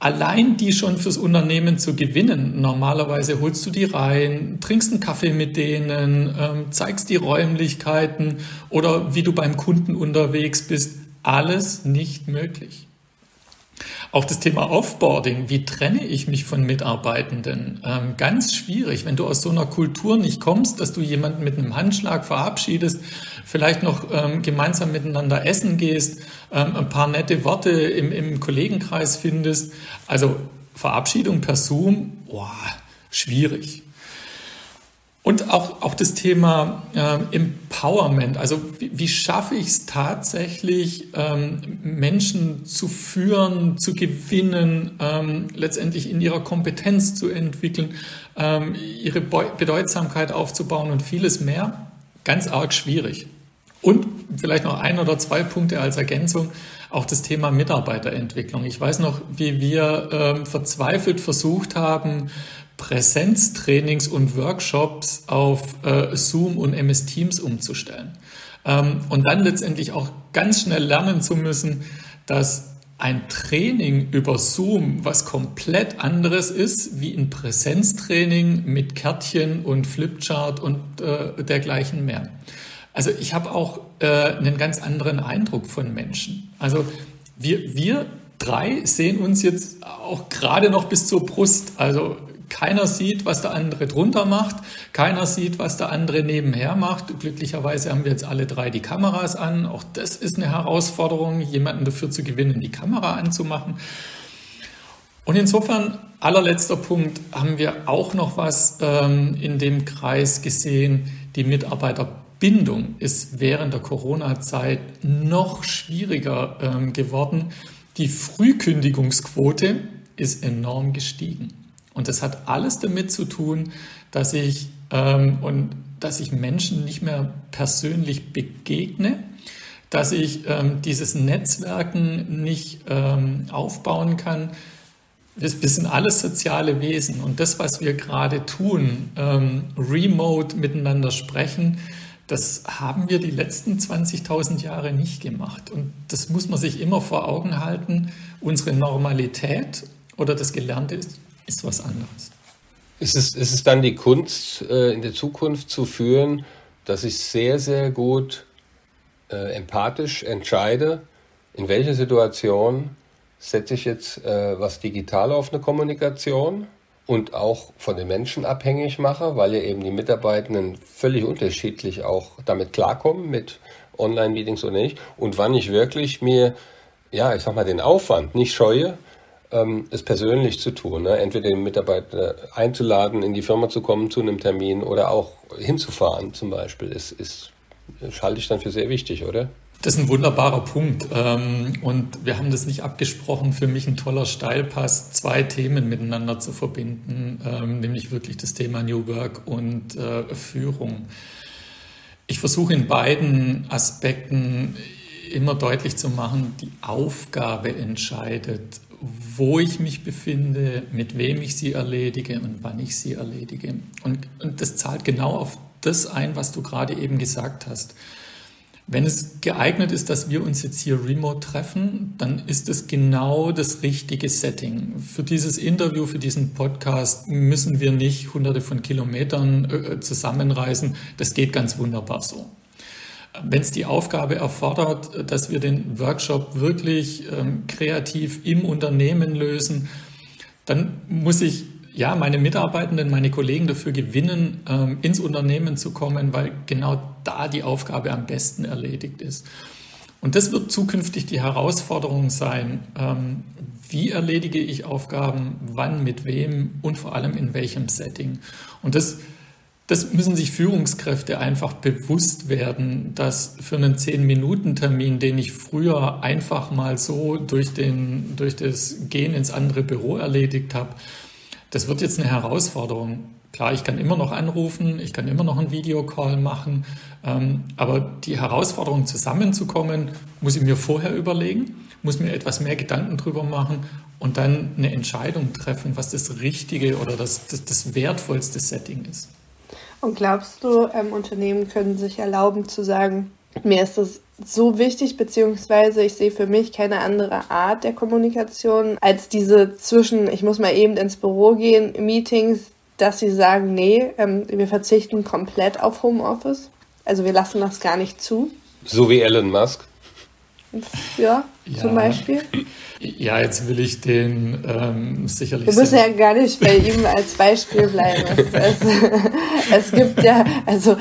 allein die schon fürs Unternehmen zu gewinnen. Normalerweise holst du die rein, trinkst einen Kaffee mit denen, ähm, zeigst die Räumlichkeiten oder wie du beim Kunden unterwegs bist alles nicht möglich. Auch das Thema Offboarding, wie trenne ich mich von Mitarbeitenden? Ähm, ganz schwierig, wenn du aus so einer Kultur nicht kommst, dass du jemanden mit einem Handschlag verabschiedest, vielleicht noch ähm, gemeinsam miteinander essen gehst, ähm, ein paar nette Worte im, im Kollegenkreis findest. Also Verabschiedung per Zoom, boah, schwierig. Und auch, auch das Thema äh, Empowerment, also wie, wie schaffe ich es tatsächlich, ähm, Menschen zu führen, zu gewinnen, ähm, letztendlich in ihrer Kompetenz zu entwickeln, ähm, ihre Be Bedeutsamkeit aufzubauen und vieles mehr. Ganz arg schwierig. Und vielleicht noch ein oder zwei Punkte als Ergänzung, auch das Thema Mitarbeiterentwicklung. Ich weiß noch, wie wir ähm, verzweifelt versucht haben, Präsenztrainings und Workshops auf äh, Zoom und MS Teams umzustellen. Ähm, und dann letztendlich auch ganz schnell lernen zu müssen, dass ein Training über Zoom was komplett anderes ist wie ein Präsenztraining mit Kärtchen und Flipchart und äh, dergleichen mehr. Also ich habe auch äh, einen ganz anderen Eindruck von Menschen. Also wir, wir drei sehen uns jetzt auch gerade noch bis zur Brust. Also keiner sieht, was der andere drunter macht, keiner sieht, was der andere nebenher macht. Glücklicherweise haben wir jetzt alle drei die Kameras an. Auch das ist eine Herausforderung, jemanden dafür zu gewinnen, die Kamera anzumachen. Und insofern, allerletzter Punkt, haben wir auch noch was ähm, in dem Kreis gesehen, die Mitarbeiterbindung ist während der Corona-Zeit noch schwieriger ähm, geworden. Die Frühkündigungsquote ist enorm gestiegen. Und das hat alles damit zu tun, dass ich, ähm, und dass ich Menschen nicht mehr persönlich begegne, dass ich ähm, dieses Netzwerken nicht ähm, aufbauen kann, wir, wir, sind alles soziale Wesen und das, was wir gerade tun, ähm, remote miteinander sprechen, das haben wir die letzten 20.000 Jahre nicht gemacht. Und das muss man sich immer vor Augen halten. Unsere Normalität oder das Gelernte ist, ist was anderes. Ist es, ist es dann die Kunst, äh, in der Zukunft zu führen, dass ich sehr, sehr gut äh, empathisch entscheide, in welcher Situation setze ich jetzt äh, was digital auf eine Kommunikation und auch von den Menschen abhängig mache, weil ja eben die Mitarbeitenden völlig unterschiedlich auch damit klarkommen, mit Online-Meetings oder nicht, und wann ich wirklich mir, ja, ich sag mal, den Aufwand nicht scheue, ähm, es persönlich zu tun. Ne? Entweder den Mitarbeiter einzuladen, in die Firma zu kommen zu einem Termin oder auch hinzufahren zum Beispiel, ist, ist, halte ich dann für sehr wichtig, oder? Das ist ein wunderbarer Punkt. Ähm, und wir haben das nicht abgesprochen. Für mich ein toller Steilpass, zwei Themen miteinander zu verbinden, ähm, nämlich wirklich das Thema New Work und äh, Führung. Ich versuche in beiden Aspekten immer deutlich zu machen, die Aufgabe entscheidet, wo ich mich befinde, mit wem ich sie erledige und wann ich sie erledige. Und, und das zahlt genau auf das ein, was du gerade eben gesagt hast. Wenn es geeignet ist, dass wir uns jetzt hier remote treffen, dann ist es genau das richtige Setting. Für dieses Interview, für diesen Podcast müssen wir nicht hunderte von Kilometern äh, zusammenreisen. Das geht ganz wunderbar so. Wenn es die Aufgabe erfordert, dass wir den Workshop wirklich ähm, kreativ im Unternehmen lösen, dann muss ich ja, meine Mitarbeitenden, meine Kollegen dafür gewinnen, ähm, ins Unternehmen zu kommen, weil genau da die Aufgabe am besten erledigt ist. Und das wird zukünftig die Herausforderung sein. Ähm, wie erledige ich Aufgaben, wann, mit wem und vor allem in welchem Setting? Und das, das müssen sich Führungskräfte einfach bewusst werden, dass für einen 10-Minuten-Termin, den ich früher einfach mal so durch, den, durch das Gehen ins andere Büro erledigt habe, das wird jetzt eine Herausforderung. Klar, ich kann immer noch anrufen, ich kann immer noch einen Videocall machen, ähm, aber die Herausforderung zusammenzukommen, muss ich mir vorher überlegen, muss mir etwas mehr Gedanken drüber machen und dann eine Entscheidung treffen, was das richtige oder das, das, das wertvollste Setting ist. Und glaubst du, ähm, Unternehmen können sich erlauben zu sagen, mir ist das so wichtig, beziehungsweise ich sehe für mich keine andere Art der Kommunikation als diese zwischen, ich muss mal eben ins Büro gehen, Meetings, dass sie sagen, nee, ähm, wir verzichten komplett auf Homeoffice. Also wir lassen das gar nicht zu. So wie Elon Musk. Ja, ja, zum Beispiel. Ja, jetzt will ich den ähm, sicherlich. Wir müssen ja gar nicht bei ihm als Beispiel bleiben. Es, es, gibt ja, also.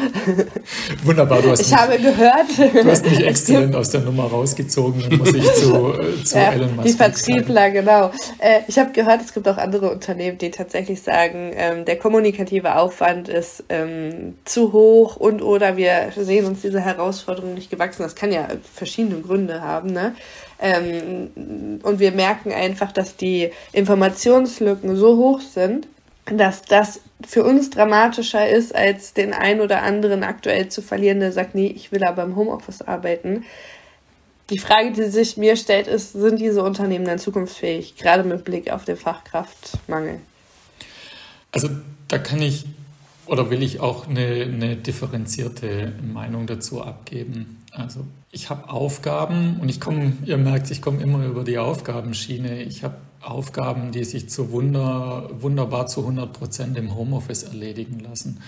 Wunderbar, du hast Ich mich, habe gehört. Du hast mich exzellent aus der Nummer rausgezogen, dann muss ich zu, äh, zu ja, Elon Musk. Die Vertriebler, genau. Äh, ich habe gehört, es gibt auch andere Unternehmen, die tatsächlich sagen, ähm, der kommunikative Aufwand ist ähm, zu hoch und oder wir sehen uns dieser Herausforderung nicht gewachsen. Das kann ja verschiedene Gründe haben, ne? Ähm, und wir merken einfach, dass die Informationslücken so hoch sind, dass das für uns dramatischer ist, als den einen oder anderen aktuell zu verlieren, der sagt, nee, ich will aber im Homeoffice arbeiten. Die Frage, die sich mir stellt, ist, sind diese Unternehmen dann zukunftsfähig, gerade mit Blick auf den Fachkraftmangel? Also da kann ich oder will ich auch eine, eine differenzierte Meinung dazu abgeben. Also ich habe Aufgaben und ich komme, ihr merkt, ich komme immer über die Aufgabenschiene. Ich habe Aufgaben, die sich zu Wunder, wunderbar zu 100 Prozent im Homeoffice erledigen lassen.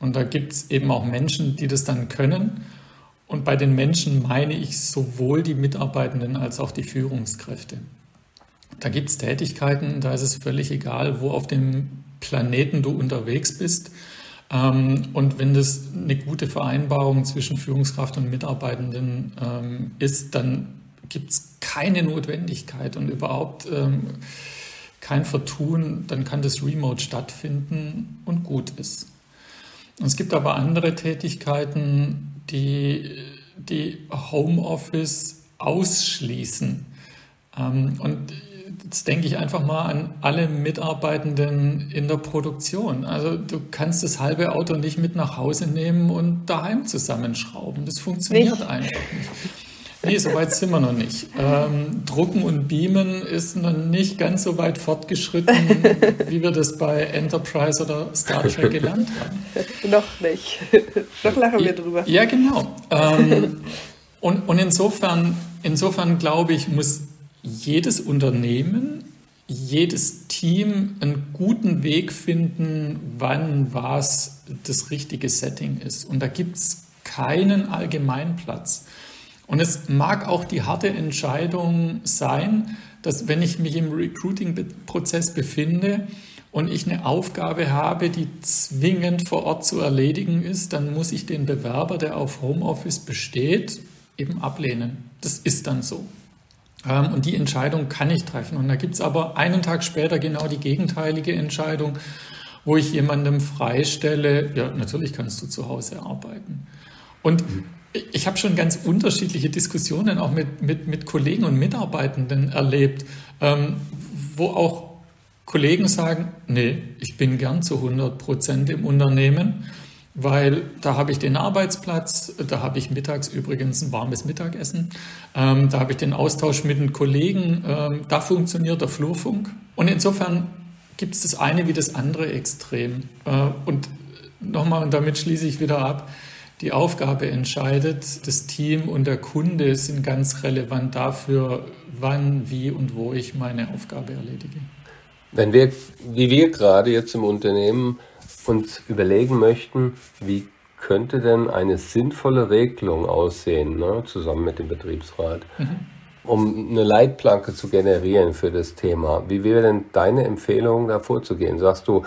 Und da gibt es eben auch Menschen, die das dann können. Und bei den Menschen meine ich sowohl die Mitarbeitenden als auch die Führungskräfte. Da gibt es Tätigkeiten, da ist es völlig egal, wo auf dem Planeten du unterwegs bist. Ähm, und wenn das eine gute Vereinbarung zwischen Führungskraft und Mitarbeitenden ähm, ist, dann gibt es keine Notwendigkeit und überhaupt ähm, kein Vertun, dann kann das Remote stattfinden und gut ist. Und es gibt aber andere Tätigkeiten, die, die Homeoffice ausschließen. Und Jetzt denke ich einfach mal an alle Mitarbeitenden in der Produktion. Also du kannst das halbe Auto nicht mit nach Hause nehmen und daheim zusammenschrauben. Das funktioniert nicht. einfach nicht. Nee, so weit sind wir noch nicht. Ähm, Drucken und Beamen ist noch nicht ganz so weit fortgeschritten, wie wir das bei Enterprise oder Star Trek gelernt haben. noch nicht. noch lachen wir drüber. Ja, genau. Ähm, und, und insofern, insofern glaube ich, muss jedes Unternehmen, jedes Team einen guten Weg finden, wann was das richtige Setting ist. Und da gibt es keinen Allgemeinplatz. Und es mag auch die harte Entscheidung sein, dass wenn ich mich im Recruiting-Prozess befinde und ich eine Aufgabe habe, die zwingend vor Ort zu erledigen ist, dann muss ich den Bewerber, der auf Homeoffice besteht, eben ablehnen. Das ist dann so. Ähm, und die Entscheidung kann ich treffen. Und da gibt es aber einen Tag später genau die gegenteilige Entscheidung, wo ich jemandem freistelle, ja, natürlich kannst du zu Hause arbeiten. Und ich habe schon ganz unterschiedliche Diskussionen auch mit, mit, mit Kollegen und Mitarbeitenden erlebt, ähm, wo auch Kollegen sagen, nee, ich bin gern zu 100 Prozent im Unternehmen weil da habe ich den Arbeitsplatz, da habe ich mittags übrigens ein warmes Mittagessen, ähm, da habe ich den Austausch mit den Kollegen, ähm, da funktioniert der Flurfunk. Und insofern gibt es das eine wie das andere Extrem. Äh, und nochmal, und damit schließe ich wieder ab, die Aufgabe entscheidet, das Team und der Kunde sind ganz relevant dafür, wann, wie und wo ich meine Aufgabe erledige. Wenn wir, wie wir gerade jetzt im Unternehmen uns überlegen möchten, wie könnte denn eine sinnvolle Regelung aussehen, ne, zusammen mit dem Betriebsrat, mhm. um eine Leitplanke zu generieren für das Thema. Wie wäre denn deine Empfehlung, da vorzugehen? Sagst du,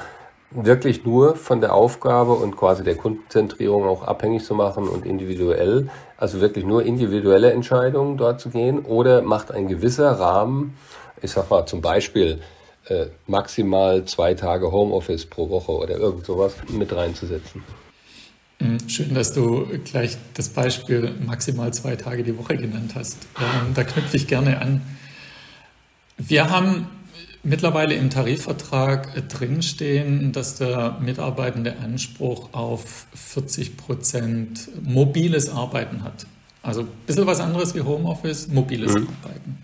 wirklich nur von der Aufgabe und quasi der Kundenzentrierung auch abhängig zu machen und individuell, also wirklich nur individuelle Entscheidungen dort zu gehen? Oder macht ein gewisser Rahmen, ich sag mal zum Beispiel äh, maximal zwei Tage Homeoffice pro Woche oder irgend sowas mit reinzusetzen. Mhm, schön, dass du gleich das Beispiel maximal zwei Tage die Woche genannt hast. Ähm, da knüpfe ich gerne an. Wir haben mittlerweile im Tarifvertrag drinstehen, dass der Mitarbeitende Anspruch auf 40 Prozent mobiles Arbeiten hat. Also ein bisschen was anderes wie Homeoffice, mobiles mhm. Arbeiten.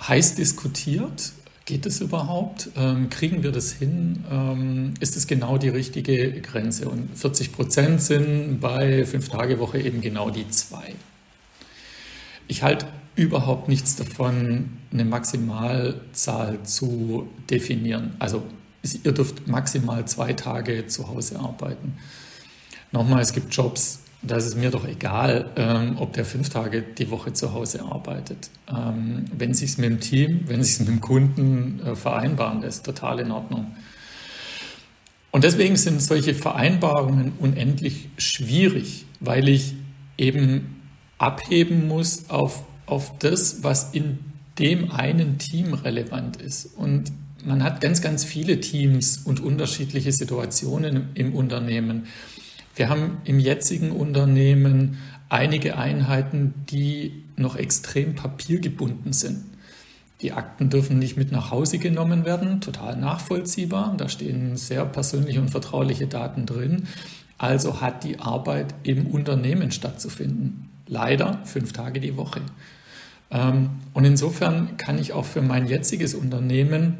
Heiß diskutiert, Geht es überhaupt? Ähm, kriegen wir das hin? Ähm, ist es genau die richtige Grenze? Und 40 Prozent sind bei Fünf-Tage-Woche eben genau die zwei. Ich halte überhaupt nichts davon, eine Maximalzahl zu definieren. Also ihr dürft maximal zwei Tage zu Hause arbeiten. Nochmal, es gibt Jobs, da ist mir doch egal, ähm, ob der fünf Tage die Woche zu Hause arbeitet. Ähm, wenn sich es mit dem Team, wenn sich mit dem Kunden äh, vereinbaren lässt, total in Ordnung. Und deswegen sind solche Vereinbarungen unendlich schwierig, weil ich eben abheben muss auf, auf das, was in dem einen Team relevant ist. Und man hat ganz, ganz viele Teams und unterschiedliche Situationen im Unternehmen. Wir haben im jetzigen Unternehmen einige Einheiten, die noch extrem papiergebunden sind. Die Akten dürfen nicht mit nach Hause genommen werden, total nachvollziehbar. Da stehen sehr persönliche und vertrauliche Daten drin. Also hat die Arbeit im Unternehmen stattzufinden. Leider fünf Tage die Woche. Ähm, und insofern kann ich auch für mein jetziges Unternehmen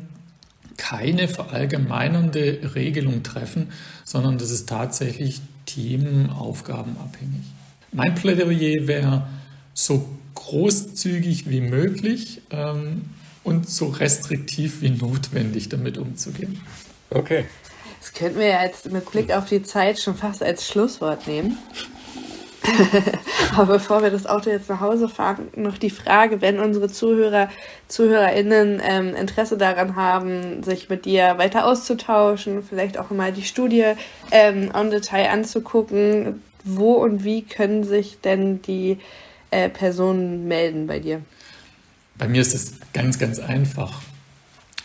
keine verallgemeinernde Regelung treffen, sondern das ist tatsächlich teamaufgabenabhängig. Mein Plädoyer wäre so großzügig wie möglich ähm, und so restriktiv wie notwendig damit umzugehen. Okay. Das könnten wir ja jetzt mit Blick auf die Zeit schon fast als Schlusswort nehmen. Aber bevor wir das Auto jetzt nach Hause fahren, noch die Frage, wenn unsere Zuhörer, ZuhörerInnen ähm, Interesse daran haben, sich mit dir weiter auszutauschen, vielleicht auch mal die Studie ähm, on Detail anzugucken, wo und wie können sich denn die äh, Personen melden bei dir? Bei mir ist es ganz, ganz einfach.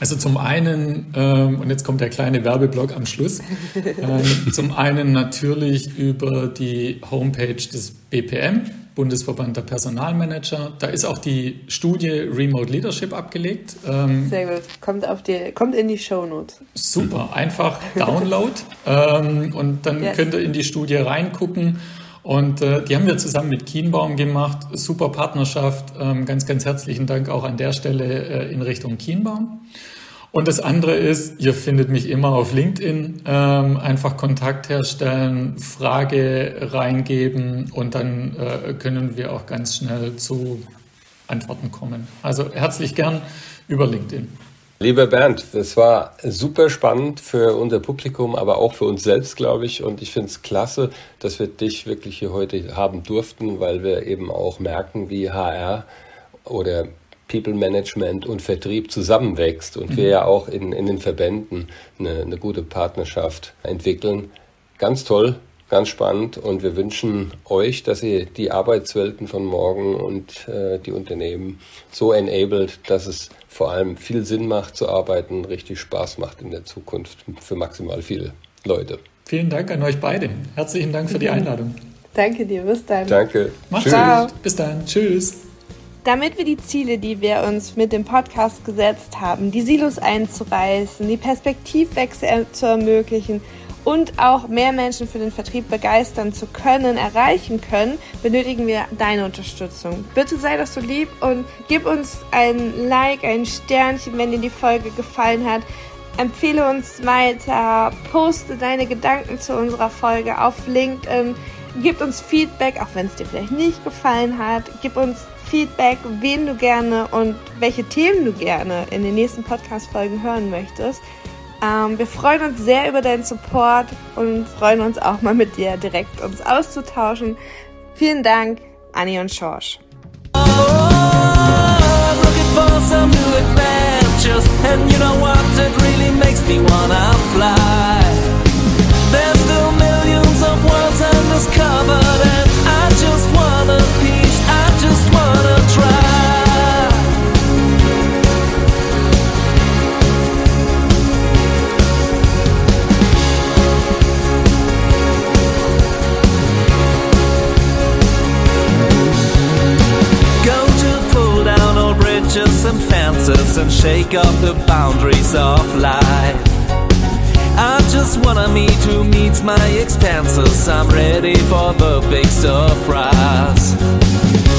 Also zum einen, ähm, und jetzt kommt der kleine Werbeblock am Schluss, ähm, zum einen natürlich über die Homepage des BPM, Bundesverband der Personalmanager. Da ist auch die Studie Remote Leadership abgelegt. Ähm, Sehr gut, kommt, auf die, kommt in die Show Notes. Super, einfach Download ähm, und dann yes. könnt ihr in die Studie reingucken. Und äh, die haben wir zusammen mit Kienbaum gemacht. Super Partnerschaft. Ähm, ganz, ganz herzlichen Dank auch an der Stelle äh, in Richtung Kienbaum. Und das andere ist, ihr findet mich immer auf LinkedIn, ähm, einfach Kontakt herstellen, Frage reingeben und dann äh, können wir auch ganz schnell zu Antworten kommen. Also herzlich gern über LinkedIn. Lieber Bernd, das war super spannend für unser Publikum, aber auch für uns selbst, glaube ich. Und ich finde es klasse, dass wir dich wirklich hier heute haben durften, weil wir eben auch merken, wie HR oder People Management und Vertrieb zusammenwächst und mhm. wir ja auch in, in den Verbänden eine, eine gute Partnerschaft entwickeln. Ganz toll, ganz spannend und wir wünschen euch, dass ihr die Arbeitswelten von morgen und äh, die Unternehmen so enabled, dass es vor allem viel Sinn macht zu arbeiten, richtig Spaß macht in der Zukunft für maximal viele Leute. Vielen Dank an euch beide. Herzlichen Dank für die Einladung. Danke dir, bis dann. Danke. Macht's gut. Bis dann. Tschüss. Damit wir die Ziele, die wir uns mit dem Podcast gesetzt haben, die Silos einzureißen, die Perspektivwechsel zu ermöglichen und auch mehr Menschen für den Vertrieb begeistern zu können, erreichen können, benötigen wir deine Unterstützung. Bitte sei doch so lieb und gib uns ein Like, ein Sternchen, wenn dir die Folge gefallen hat. Empfehle uns weiter, poste deine Gedanken zu unserer Folge auf LinkedIn, gib uns Feedback, auch wenn es dir vielleicht nicht gefallen hat. Gib uns Feedback, wen du gerne und welche Themen du gerne in den nächsten Podcast-Folgen hören möchtest. Ähm, wir freuen uns sehr über deinen Support und freuen uns auch mal mit dir direkt uns auszutauschen. Vielen Dank, Anni und Schorsch. Oh, still pick up the boundaries of life. I just wanna meet who meets my expenses. I'm ready for the big surprise.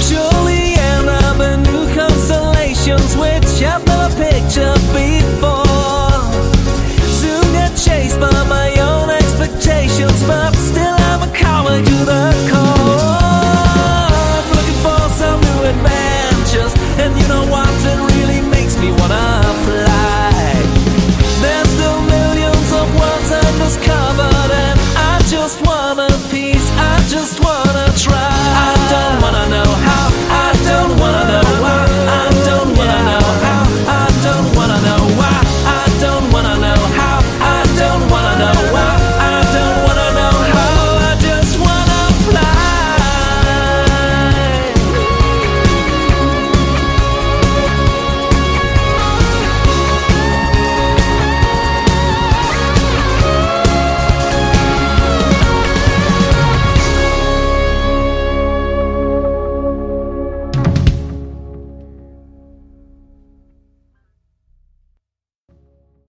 Surely end up in new constellations, which I've never pictured before. Soon get chased by my own expectations, but still I'm a coward to the core. Looking for some new adventures, and you know what? It really makes me wanna. was covered and I just want.